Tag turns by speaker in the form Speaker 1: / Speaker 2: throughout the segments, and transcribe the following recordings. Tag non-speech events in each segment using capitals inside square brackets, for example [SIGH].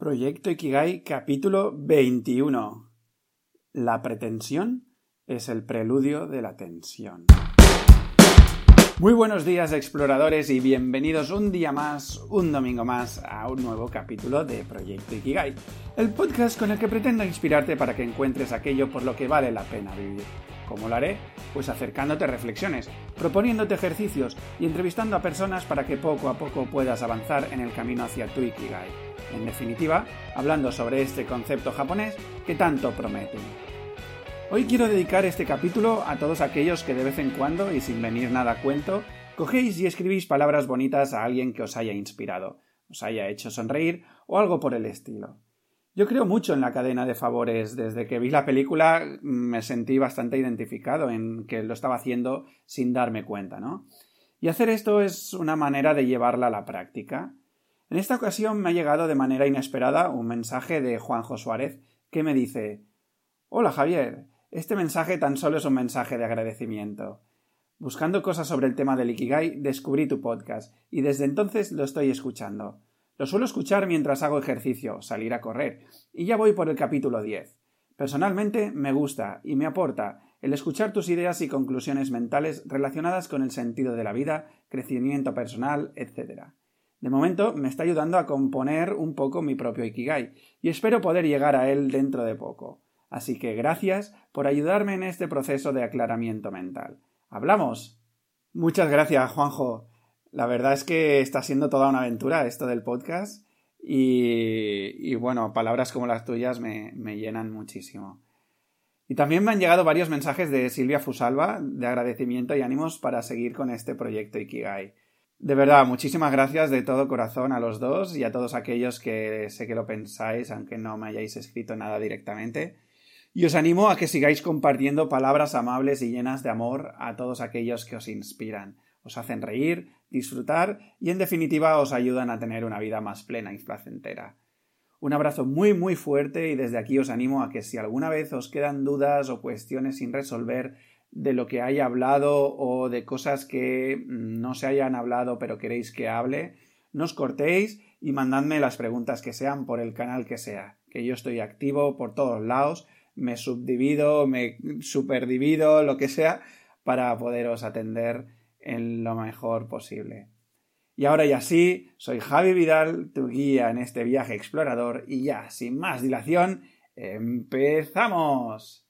Speaker 1: Proyecto Ikigai capítulo 21. La pretensión es el preludio de la tensión. Muy buenos días exploradores y bienvenidos un día más, un domingo más, a un nuevo capítulo de Proyecto Ikigai, el podcast con el que pretendo inspirarte para que encuentres aquello por lo que vale la pena vivir. ¿Cómo lo haré? Pues acercándote reflexiones, proponiéndote ejercicios y entrevistando a personas para que poco a poco puedas avanzar en el camino hacia tu Ikigai. En definitiva, hablando sobre este concepto japonés que tanto promete. Hoy quiero dedicar este capítulo a todos aquellos que de vez en cuando, y sin venir nada a cuento, cogéis y escribís palabras bonitas a alguien que os haya inspirado, os haya hecho sonreír o algo por el estilo. Yo creo mucho en la cadena de favores. Desde que vi la película me sentí bastante identificado en que lo estaba haciendo sin darme cuenta, ¿no? Y hacer esto es una manera de llevarla a la práctica. En esta ocasión me ha llegado de manera inesperada un mensaje de Juanjo Suárez que me dice Hola Javier, este mensaje tan solo es un mensaje de agradecimiento. Buscando cosas sobre el tema del Ikigai, descubrí tu podcast y desde entonces lo estoy escuchando. Lo suelo escuchar mientras hago ejercicio, salir a correr, y ya voy por el capítulo 10. Personalmente me gusta y me aporta el escuchar tus ideas y conclusiones mentales relacionadas con el sentido de la vida, crecimiento personal, etc. De momento me está ayudando a componer un poco mi propio Ikigai y espero poder llegar a él dentro de poco. Así que gracias por ayudarme en este proceso de aclaramiento mental. ¿Hablamos? Muchas gracias, Juanjo. La verdad es que está siendo toda una aventura esto del podcast y, bueno, palabras como las tuyas me, me, llenan muchísimo. Y también me han llegado varios mensajes de Silvia Fusalva de agradecimiento y ánimos para seguir con este proyecto Ikigai. De verdad, muchísimas gracias de todo corazón a los dos y a todos aquellos que sé que lo pensáis, aunque no me hayáis escrito nada directamente. Y os animo a que sigáis compartiendo palabras amables y llenas de amor a todos aquellos que os inspiran os hacen reír, disfrutar y en definitiva os ayudan a tener una vida más plena y placentera. Un abrazo muy muy fuerte y desde aquí os animo a que si alguna vez os quedan dudas o cuestiones sin resolver de lo que haya hablado o de cosas que no se hayan hablado pero queréis que hable, no os cortéis y mandadme las preguntas que sean por el canal que sea, que yo estoy activo por todos lados, me subdivido, me superdivido, lo que sea, para poderos atender en lo mejor posible. Y ahora ya sí, soy Javi Vidal, tu guía en este viaje explorador, y ya, sin más dilación, empezamos.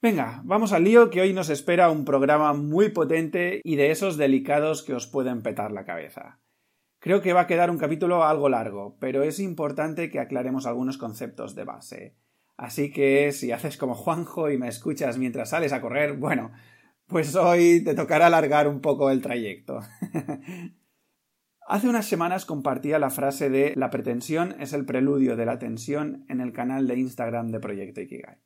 Speaker 1: Venga, vamos al lío que hoy nos espera un programa muy potente y de esos delicados que os pueden petar la cabeza. Creo que va a quedar un capítulo algo largo, pero es importante que aclaremos algunos conceptos de base. Así que si haces como Juanjo y me escuchas mientras sales a correr, bueno, pues hoy te tocará alargar un poco el trayecto. [LAUGHS] Hace unas semanas compartía la frase de la pretensión es el preludio de la tensión en el canal de Instagram de Proyecto Ikigai.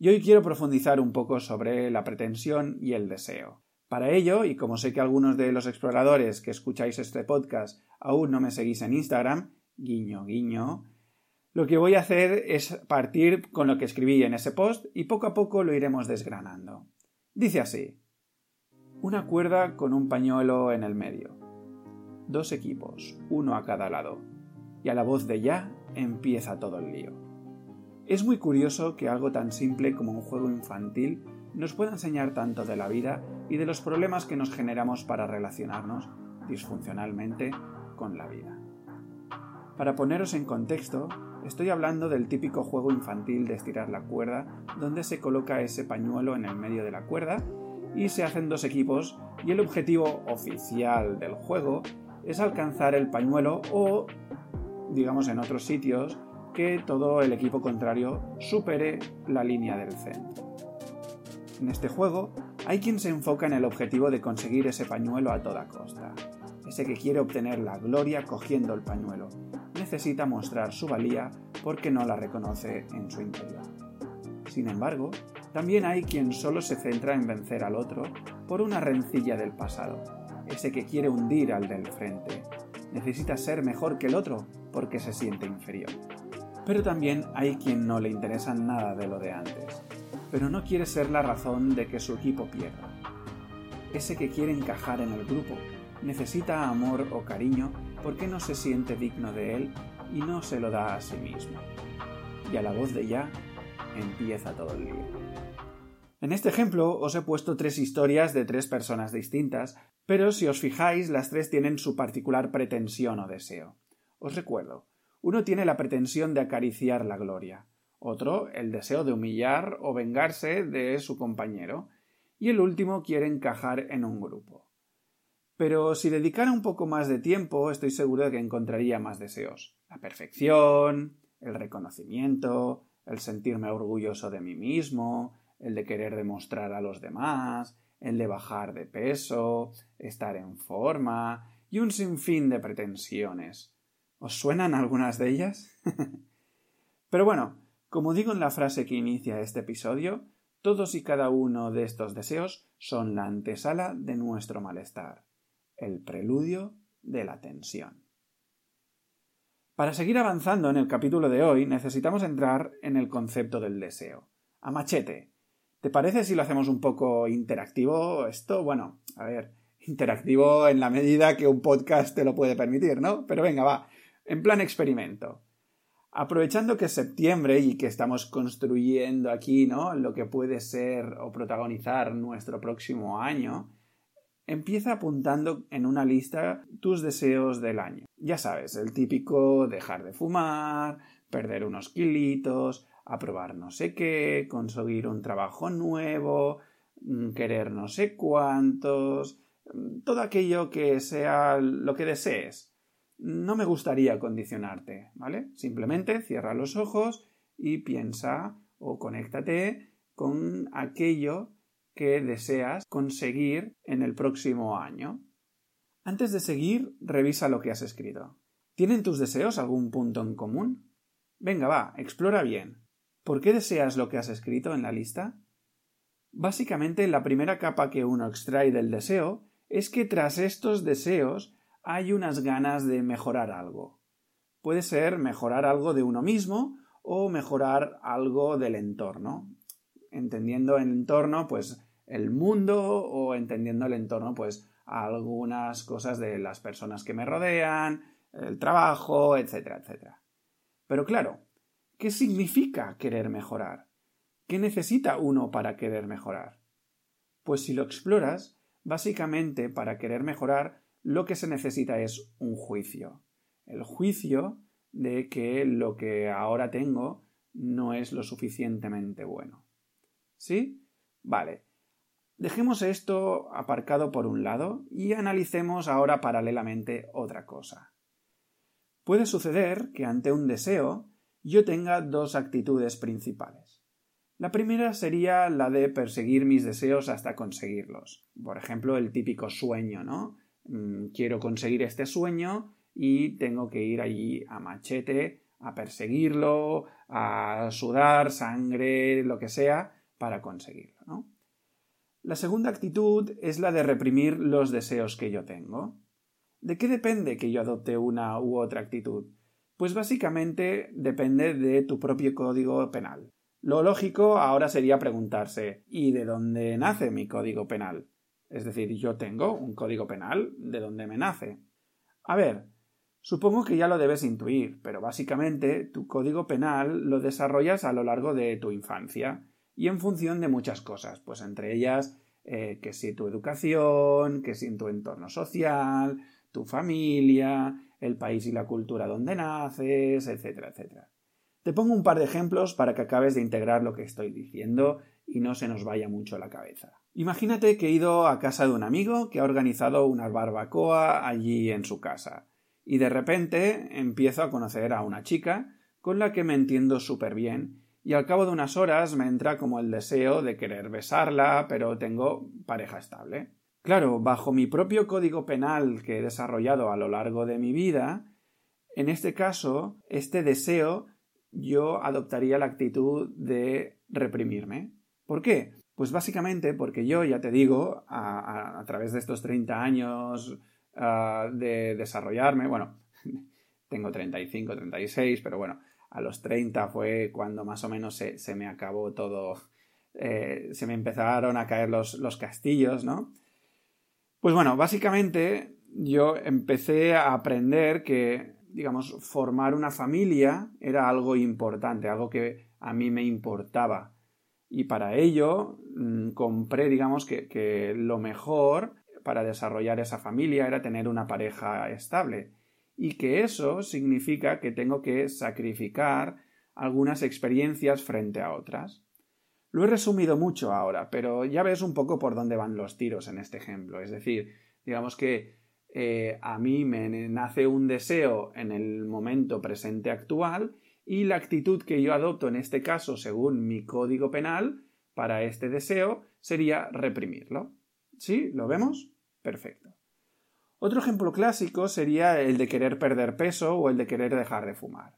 Speaker 1: Y hoy quiero profundizar un poco sobre la pretensión y el deseo. Para ello, y como sé que algunos de los exploradores que escucháis este podcast aún no me seguís en Instagram, guiño, guiño, lo que voy a hacer es partir con lo que escribí en ese post y poco a poco lo iremos desgranando. Dice así. Una cuerda con un pañuelo en el medio. Dos equipos, uno a cada lado. Y a la voz de ya empieza todo el lío. Es muy curioso que algo tan simple como un juego infantil nos pueda enseñar tanto de la vida y de los problemas que nos generamos para relacionarnos disfuncionalmente con la vida. Para poneros en contexto, Estoy hablando del típico juego infantil de estirar la cuerda, donde se coloca ese pañuelo en el medio de la cuerda y se hacen dos equipos y el objetivo oficial del juego es alcanzar el pañuelo o, digamos en otros sitios, que todo el equipo contrario supere la línea del centro. En este juego hay quien se enfoca en el objetivo de conseguir ese pañuelo a toda costa, ese que quiere obtener la gloria cogiendo el pañuelo, necesita mostrar su valía porque no la reconoce en su interior. Sin embargo, también hay quien solo se centra en vencer al otro por una rencilla del pasado, ese que quiere hundir al del frente. Necesita ser mejor que el otro porque se siente inferior. Pero también hay quien no le interesa nada de lo de antes, pero no quiere ser la razón de que su equipo pierda. Ese que quiere encajar en el grupo necesita amor o cariño porque no se siente digno de él y no se lo da a sí mismo. Y a la voz de ya empieza todo el lío. En este ejemplo os he puesto tres historias de tres personas distintas, pero si os fijáis las tres tienen su particular pretensión o deseo. Os recuerdo, uno tiene la pretensión de acariciar la gloria, otro el deseo de humillar o vengarse de su compañero, y el último quiere encajar en un grupo. Pero si dedicara un poco más de tiempo, estoy seguro de que encontraría más deseos. La perfección, el reconocimiento, el sentirme orgulloso de mí mismo, el de querer demostrar a los demás, el de bajar de peso, estar en forma y un sinfín de pretensiones. ¿Os suenan algunas de ellas? [LAUGHS] Pero bueno, como digo en la frase que inicia este episodio, todos y cada uno de estos deseos son la antesala de nuestro malestar, el preludio de la tensión. Para seguir avanzando en el capítulo de hoy necesitamos entrar en el concepto del deseo. A machete. ¿Te parece si lo hacemos un poco interactivo esto? Bueno, a ver, interactivo en la medida que un podcast te lo puede permitir, ¿no? Pero venga, va, en plan experimento. Aprovechando que es septiembre y que estamos construyendo aquí, ¿no? Lo que puede ser o protagonizar nuestro próximo año, empieza apuntando en una lista tus deseos del año. Ya sabes, el típico dejar de fumar, perder unos kilitos, aprobar no sé qué, conseguir un trabajo nuevo, mm, querer no sé cuántos, mm, todo aquello que sea lo que desees no me gustaría condicionarte, ¿vale? Simplemente cierra los ojos y piensa o conéctate con aquello que deseas conseguir en el próximo año. Antes de seguir, revisa lo que has escrito. ¿Tienen tus deseos algún punto en común? Venga, va, explora bien. ¿Por qué deseas lo que has escrito en la lista? Básicamente, la primera capa que uno extrae del deseo es que tras estos deseos hay unas ganas de mejorar algo. Puede ser mejorar algo de uno mismo o mejorar algo del entorno. Entendiendo el entorno, pues el mundo o entendiendo el entorno, pues algunas cosas de las personas que me rodean, el trabajo, etcétera, etcétera. Pero claro, ¿qué significa querer mejorar? ¿Qué necesita uno para querer mejorar? Pues si lo exploras, básicamente para querer mejorar lo que se necesita es un juicio. El juicio de que lo que ahora tengo no es lo suficientemente bueno. ¿Sí? Vale. Dejemos esto aparcado por un lado y analicemos ahora paralelamente otra cosa. Puede suceder que ante un deseo yo tenga dos actitudes principales. La primera sería la de perseguir mis deseos hasta conseguirlos. Por ejemplo, el típico sueño, ¿no? Mm, quiero conseguir este sueño y tengo que ir allí a machete, a perseguirlo, a sudar sangre, lo que sea, para conseguirlo. ¿no? La segunda actitud es la de reprimir los deseos que yo tengo. ¿De qué depende que yo adopte una u otra actitud? Pues básicamente depende de tu propio código penal. Lo lógico ahora sería preguntarse ¿y de dónde nace mi código penal? Es decir, yo tengo un código penal de donde me nace. A ver, supongo que ya lo debes intuir, pero básicamente tu código penal lo desarrollas a lo largo de tu infancia y en función de muchas cosas, pues entre ellas eh, que si tu educación, que si tu entorno social, tu familia, el país y la cultura donde naces, etcétera, etcétera. Te pongo un par de ejemplos para que acabes de integrar lo que estoy diciendo y no se nos vaya mucho la cabeza. Imagínate que he ido a casa de un amigo que ha organizado una barbacoa allí en su casa y de repente empiezo a conocer a una chica con la que me entiendo súper bien y al cabo de unas horas me entra como el deseo de querer besarla, pero tengo pareja estable. Claro, bajo mi propio código penal que he desarrollado a lo largo de mi vida, en este caso, este deseo yo adoptaría la actitud de reprimirme. ¿Por qué? Pues básicamente porque yo, ya te digo, a, través de estos 30 años ah, de desarrollarme, bueno, [LAUGHS] tengo 35, 36, pero bueno, a los 30 fue cuando más o menos se, me acabó todo, eh, se me empezaron a caer los, los castillos, ¿no? Pues bueno, básicamente yo empecé a aprender que digamos, formar una familia era algo importante, algo que a mí me importaba. Y para ello mm, compré, digamos, que, que lo mejor para desarrollar esa familia era tener una pareja estable. Y que eso significa que tengo que sacrificar algunas experiencias frente a otras. Lo he resumido mucho ahora, pero ya ves un poco por dónde van los tiros en este ejemplo. Es decir, digamos que eh, a mí me nace un deseo en el momento presente actual y la actitud que yo adopto en este caso, según mi código penal, para este deseo sería reprimirlo. ¿Sí? ¿Lo vemos? Perfecto. Otro ejemplo clásico sería el de querer perder peso o el de querer dejar de fumar.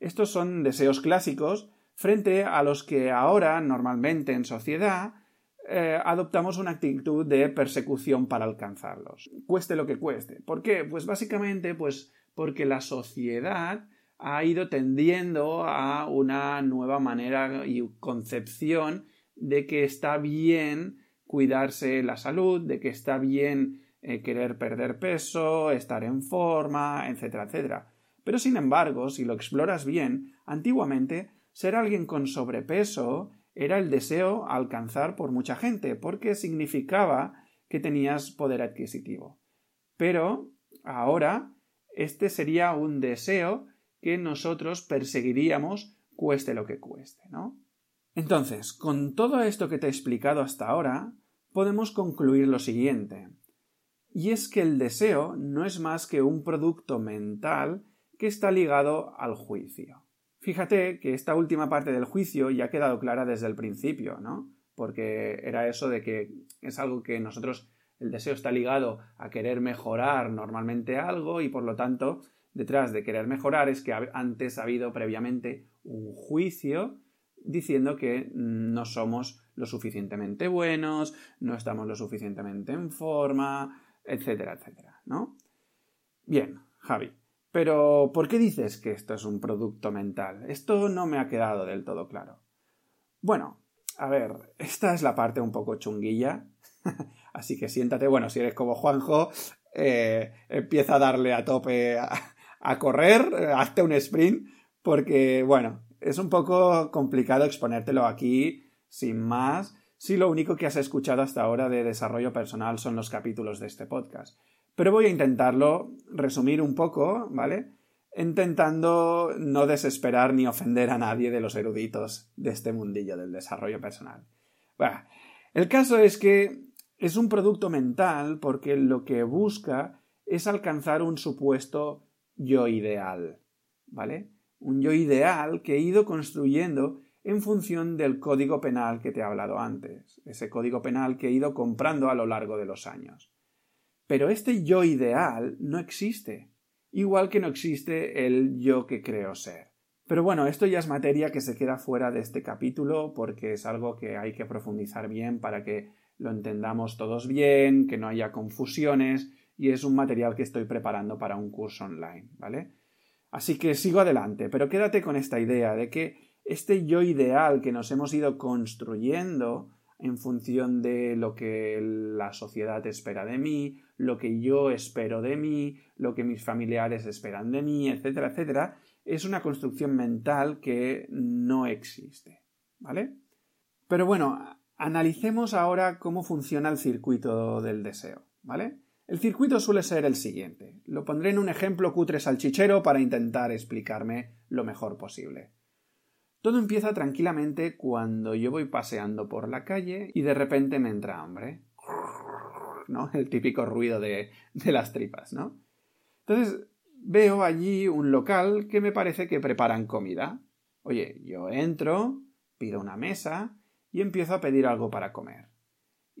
Speaker 1: Estos son deseos clásicos frente a los que ahora, normalmente en sociedad, eh, adoptamos una actitud de persecución para alcanzarlos, cueste lo que cueste. ¿Por qué? Pues básicamente pues porque la sociedad ha ido tendiendo a una nueva manera y concepción de que está bien cuidarse la salud, de que está bien eh, querer perder peso, estar en forma, etcétera, etcétera. Pero sin embargo, si lo exploras bien, antiguamente ser alguien con sobrepeso era el deseo alcanzar por mucha gente, porque significaba que tenías poder adquisitivo. Pero ahora este sería un deseo que nosotros perseguiríamos cueste lo que cueste, ¿no? Entonces, con todo esto que te he explicado hasta ahora, podemos concluir lo siguiente. Y es que el deseo no es más que un producto mental que está ligado al juicio. Fíjate que esta última parte del juicio ya ha quedado clara desde el principio, ¿no? Porque era eso de que es algo que nosotros, el deseo está ligado a querer mejorar normalmente algo y por lo tanto detrás de querer mejorar es que antes ha habido previamente un juicio diciendo que no somos lo suficientemente buenos, no estamos lo suficientemente en forma, etcétera, etcétera, ¿no? Bien, Javi, pero ¿por qué dices que esto es un producto mental? Esto no me ha quedado del todo claro. Bueno, a ver, esta es la parte un poco chunguilla, [LAUGHS] así que siéntate, bueno, si eres como Juanjo, eh, empieza a darle a tope a correr, hazte un sprint, porque, bueno, es un poco complicado exponértelo aquí sin más si lo único que has escuchado hasta ahora de desarrollo personal son los capítulos de este podcast. Pero voy a intentarlo resumir un poco, ¿vale? Intentando no desesperar ni ofender a nadie de los eruditos de este mundillo del desarrollo personal. Bueno, el caso es que es un producto mental porque lo que busca es alcanzar un supuesto yo ideal, ¿vale? Un yo ideal que he ido construyendo en función del código penal que te he hablado antes, ese código penal que he ido comprando a lo largo de los años. Pero este yo ideal no existe, igual que no existe el yo que creo ser. Pero bueno, esto ya es materia que se queda fuera de este capítulo porque es algo que hay que profundizar bien para que lo entendamos todos bien, que no haya confusiones y es un material que estoy preparando para un curso online, ¿vale? Así que sigo adelante, pero quédate con esta idea de que este yo ideal que nos hemos ido construyendo en función de lo que la sociedad espera de mí, lo que yo espero de mí, lo que mis familiares esperan de mí, etcétera, etcétera, es una construcción mental que no existe, ¿vale? Pero bueno, analicemos ahora cómo funciona el circuito del deseo, ¿vale? El circuito suele ser el siguiente. Lo pondré en un ejemplo cutre salchichero para intentar explicarme lo mejor posible. Todo empieza tranquilamente cuando yo voy paseando por la calle y de repente me entra hambre. [LAUGHS] ¿No? El típico ruido de, de las tripas, ¿no? Entonces veo allí un local que me parece que preparan comida. Oye, yo entro, pido una mesa y empiezo a pedir algo para comer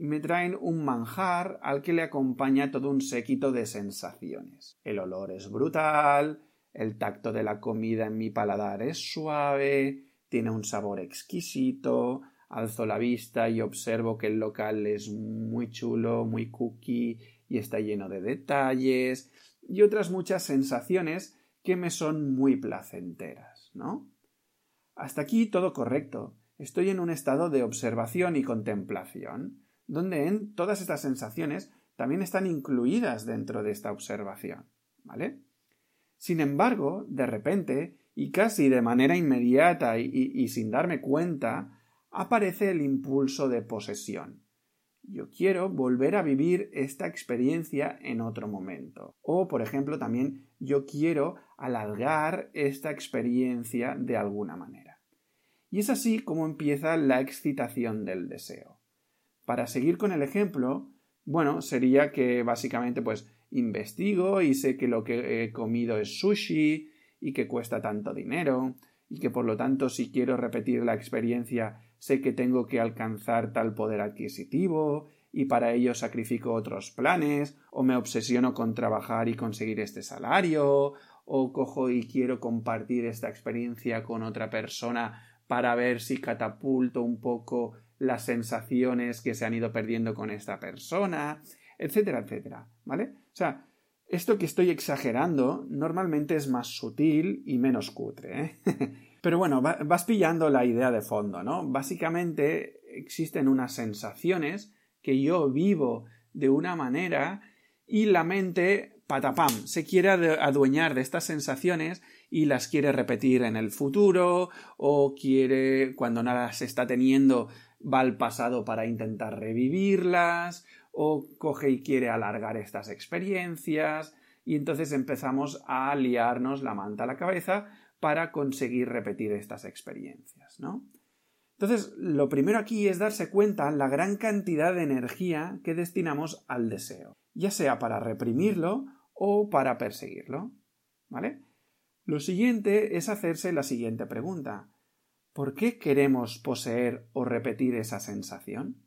Speaker 1: y me traen un manjar al que le acompaña todo un séquito de sensaciones. El olor es brutal, el tacto de la comida en mi paladar es suave, tiene un sabor exquisito, alzo la vista y observo que el local es muy chulo, muy cookie y está lleno de detalles y otras muchas sensaciones que me son muy placenteras, ¿no? Hasta aquí todo correcto. Estoy en un estado de observación y contemplación donde en todas estas sensaciones también están incluidas dentro de esta observación. ¿Vale? Sin embargo, de repente, y casi de manera inmediata y, sin darme cuenta, aparece el impulso de posesión. Yo quiero volver a vivir esta experiencia en otro momento. O, por ejemplo, también yo quiero alargar esta experiencia de alguna manera. Y es así como empieza la excitación del deseo. Para seguir con el ejemplo, bueno, sería que básicamente pues investigo y sé que lo que he comido es sushi y que cuesta tanto dinero y que por lo tanto si quiero repetir la experiencia sé que tengo que alcanzar tal poder adquisitivo y para ello sacrifico otros planes o me obsesiono con trabajar y conseguir este salario o cojo y quiero compartir esta experiencia con otra persona para ver si catapulto un poco las sensaciones que se han ido perdiendo con esta persona, etcétera, etcétera, ¿vale? O sea, esto que estoy exagerando normalmente es más sutil y menos cutre, ¿eh? [LAUGHS] Pero bueno, vas pillando la idea de fondo, ¿no? Básicamente existen unas sensaciones que yo vivo de una manera y la mente, patapam, se quiere adueñar de estas sensaciones y las quiere repetir en el futuro o quiere, cuando nada se está teniendo, va al pasado para intentar revivirlas o coge y quiere alargar estas experiencias y entonces empezamos a liarnos la manta a la cabeza para conseguir repetir estas experiencias, ¿no? Entonces, lo primero aquí es darse cuenta la gran cantidad de energía que destinamos al deseo, ya sea para reprimirlo o para perseguirlo, ¿vale? Lo siguiente es hacerse la siguiente pregunta. ¿Por qué queremos poseer o repetir esa sensación?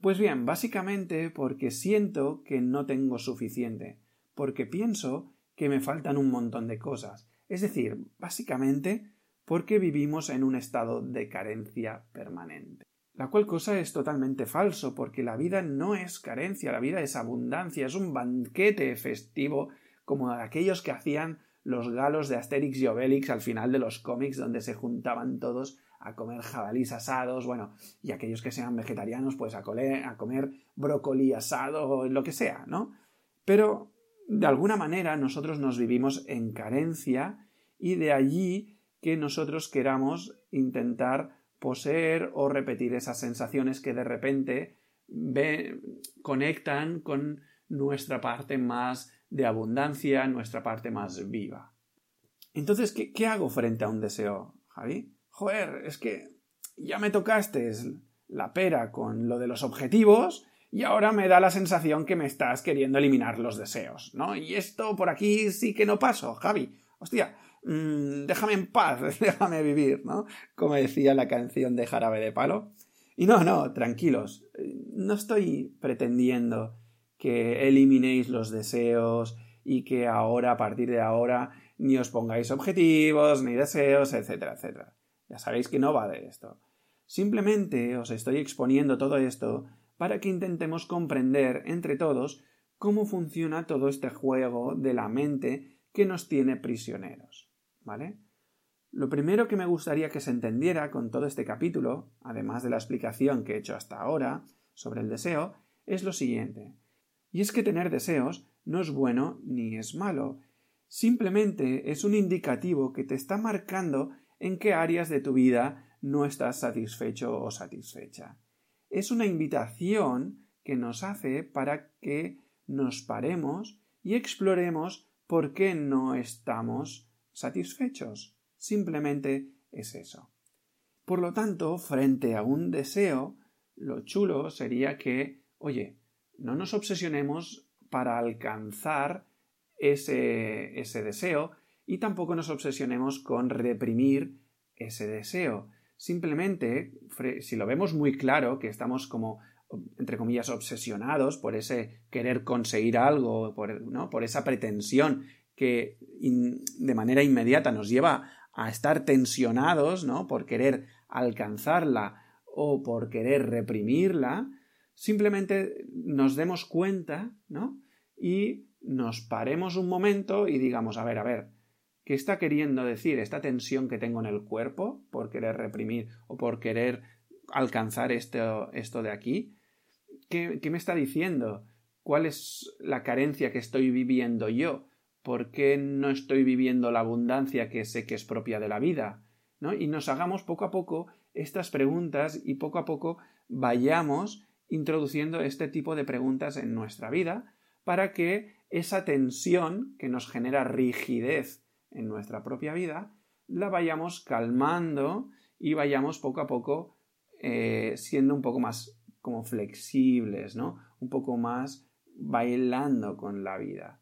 Speaker 1: Pues bien, básicamente porque siento que no tengo suficiente, porque pienso que me faltan un montón de cosas. Es decir, básicamente porque vivimos en un estado de carencia permanente. La cual cosa es totalmente falso, porque la vida no es carencia, la vida es abundancia, es un banquete festivo como aquellos que hacían los galos de Asterix y Obelix al final de los cómics donde se juntaban todos a comer jabalís asados, bueno, y aquellos que sean vegetarianos pues a, a comer brócoli asado o lo que sea, ¿no? Pero de alguna manera nosotros nos vivimos en carencia y de allí que nosotros queramos intentar poseer o repetir esas sensaciones que de repente conectan con nuestra parte más de abundancia, nuestra parte más viva. Entonces, ¿qué, ¿qué, hago frente a un deseo, Javi? Joder, es que ya me tocaste la pera con lo de los objetivos y ahora me da la sensación que me estás queriendo eliminar los deseos, ¿no? Y esto por aquí sí que no paso, Javi. Hostia, mmm, déjame en paz, [LAUGHS] déjame vivir, ¿no? Como decía la canción de Jarabe de Palo. Y no, no, tranquilos, no estoy pretendiendo que eliminéis los deseos y que ahora, a partir de ahora, ni os pongáis objetivos, ni deseos, etcétera, etcétera. Ya sabéis que no va de esto. Simplemente os estoy exponiendo todo esto para que intentemos comprender entre todos cómo funciona todo este juego de la mente que nos tiene prisioneros. ¿Vale? Lo primero que me gustaría que se entendiera con todo este capítulo, además de la explicación que he hecho hasta ahora sobre el deseo, es lo siguiente. Y es que tener deseos no es bueno ni es malo, simplemente es un indicativo que te está marcando en qué áreas de tu vida no estás satisfecho o satisfecha. Es una invitación que nos hace para que nos paremos y exploremos por qué no estamos satisfechos. Simplemente es eso. Por lo tanto, frente a un deseo, lo chulo sería que, oye, no nos obsesionemos para alcanzar ese, ese deseo y tampoco nos obsesionemos con reprimir ese deseo. Simplemente, si lo vemos muy claro, que estamos como, entre comillas, obsesionados por ese querer conseguir algo, por, ¿no? por esa pretensión que de manera inmediata nos lleva a estar tensionados, ¿no? Por querer alcanzarla o por querer reprimirla, simplemente nos demos cuenta, ¿no? Y nos paremos un momento y digamos, a ver, a ver, ¿qué está queriendo decir esta tensión que tengo en el cuerpo por querer reprimir o por querer alcanzar esto, esto de aquí? ¿Qué, ¿Qué me está diciendo? ¿Cuál es la carencia que estoy viviendo yo? ¿Por qué no estoy viviendo la abundancia que sé que es propia de la vida? ¿no? Y nos hagamos poco a poco estas preguntas y poco a poco vayamos introduciendo este tipo de preguntas en nuestra vida para que esa tensión que nos genera rigidez en nuestra propia vida la vayamos calmando y vayamos poco a poco eh, siendo un poco más como flexibles, ¿no? Un poco más bailando con la vida.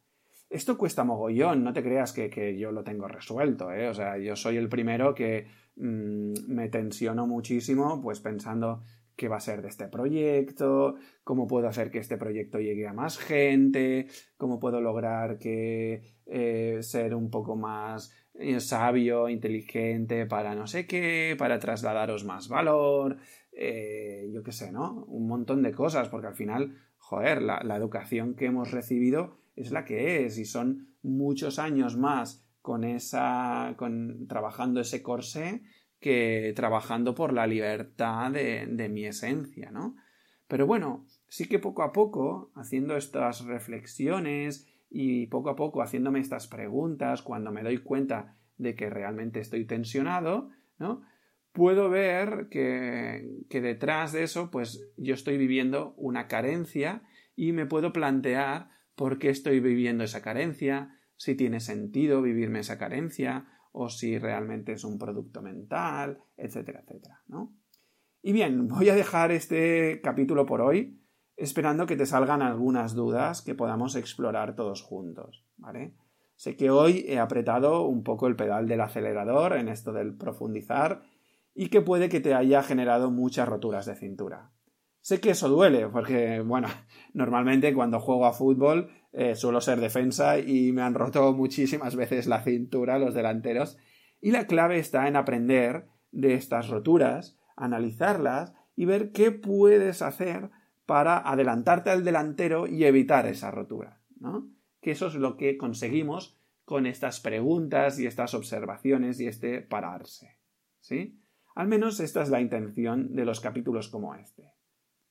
Speaker 1: Esto cuesta mogollón, no te creas que, yo lo tengo resuelto, ¿eh? O sea, yo soy el primero que mm, me tensiono muchísimo, pues pensando qué va a ser de este proyecto, cómo puedo hacer que este proyecto llegue a más gente, cómo puedo lograr que eh, ser un poco más eh, sabio, inteligente para no sé qué, para trasladaros más valor, eh, yo qué sé, ¿no? Un montón de cosas, porque al final, joder, la, la educación que hemos recibido es la que es y son muchos años más con esa, con, trabajando ese corsé que trabajando por la libertad de, mi esencia, ¿no? Pero bueno, sí que poco a poco, haciendo estas reflexiones y poco a poco haciéndome estas preguntas, cuando me doy cuenta de que realmente estoy tensionado, ¿no? Puedo ver que detrás de eso, pues yo estoy viviendo una carencia y me puedo plantear por qué estoy viviendo esa carencia, si tiene sentido vivirme esa carencia, o si realmente es un producto mental, etcétera, etcétera, ¿no? Y bien, [LAUGHS] voy a dejar este capítulo por hoy, esperando que te salgan algunas dudas que podamos explorar todos juntos, ¿vale? Sé que hoy he apretado un poco el pedal del acelerador en esto del profundizar y que puede que te haya generado muchas roturas de cintura. Sé que eso duele, porque, bueno, [LAUGHS] normalmente cuando juego a fútbol eh, suelo ser defensa y me han roto muchísimas veces la cintura los delanteros. Y la clave está en aprender de estas roturas, analizarlas y ver qué puedes hacer para adelantarte al delantero y evitar esa rotura, ¿no? Que eso es lo que conseguimos con estas preguntas y estas observaciones y este pararse, ¿sí? Al menos esta es la intención de los capítulos como este.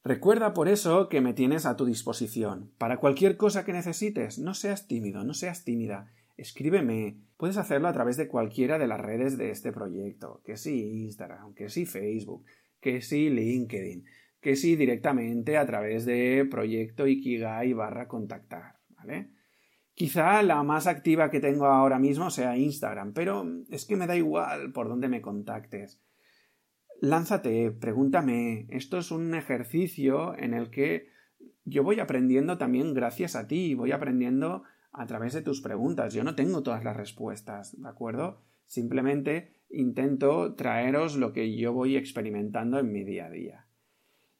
Speaker 1: Recuerda por eso que me tienes a tu disposición. Para cualquier cosa que necesites, no seas tímido, no seas tímida. Escríbeme. Puedes hacerlo a través de cualquiera de las redes de este proyecto, que sí Instagram, que sí Facebook, que sí LinkedIn, que sí directamente a través de proyecto Ikigai barra contactar, ¿vale? Quizá la más activa que tengo ahora mismo sea Instagram, pero es que me da igual por dónde me contactes lánzate, pregúntame. Esto es un ejercicio en el que yo voy aprendiendo también gracias a ti, voy aprendiendo a través de tus preguntas. Yo no tengo todas las respuestas, ¿de acuerdo? Simplemente intento traeros lo que yo voy experimentando en mi día a día.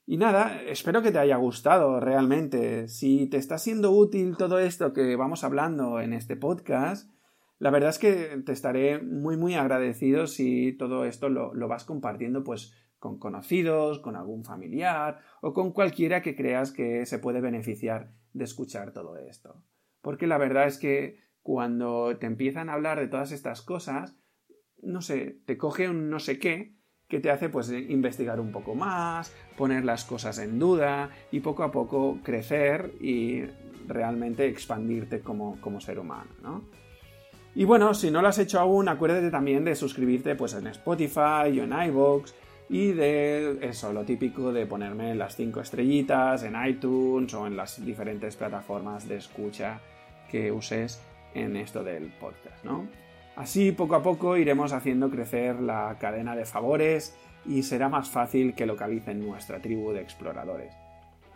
Speaker 1: Y nada, espero que te haya gustado realmente. Si te está siendo útil todo esto que vamos hablando en este podcast, la verdad es que te estaré muy muy agradecido si todo esto lo, vas compartiendo pues con conocidos, con algún familiar o con cualquiera que creas que se puede beneficiar de escuchar todo esto. Porque la verdad es que cuando te empiezan a hablar de todas estas cosas, no sé, te coge un no sé qué que te hace pues investigar un poco más, poner las cosas en duda y poco a poco crecer y realmente expandirte como, como ser humano, ¿no? Y bueno, si no lo has hecho aún, acuérdate también de suscribirte pues en Spotify o en iVoox y de eso, lo típico de ponerme las 5 estrellitas en iTunes o en las diferentes plataformas de escucha que uses en esto del podcast, ¿no? Así poco a poco iremos haciendo crecer la cadena de favores y será más fácil que localicen nuestra tribu de exploradores.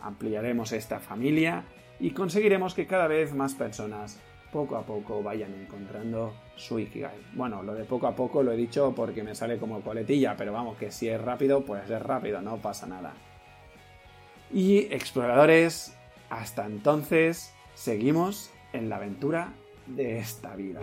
Speaker 1: Ampliaremos esta familia y conseguiremos que cada vez más personas poco a poco vayan encontrando su Ikigai. Bueno, lo de poco a poco lo he dicho porque me sale como coletilla, pero vamos, que si es rápido, pues es rápido, no pasa nada. Y exploradores, hasta entonces, seguimos en la aventura de esta vida.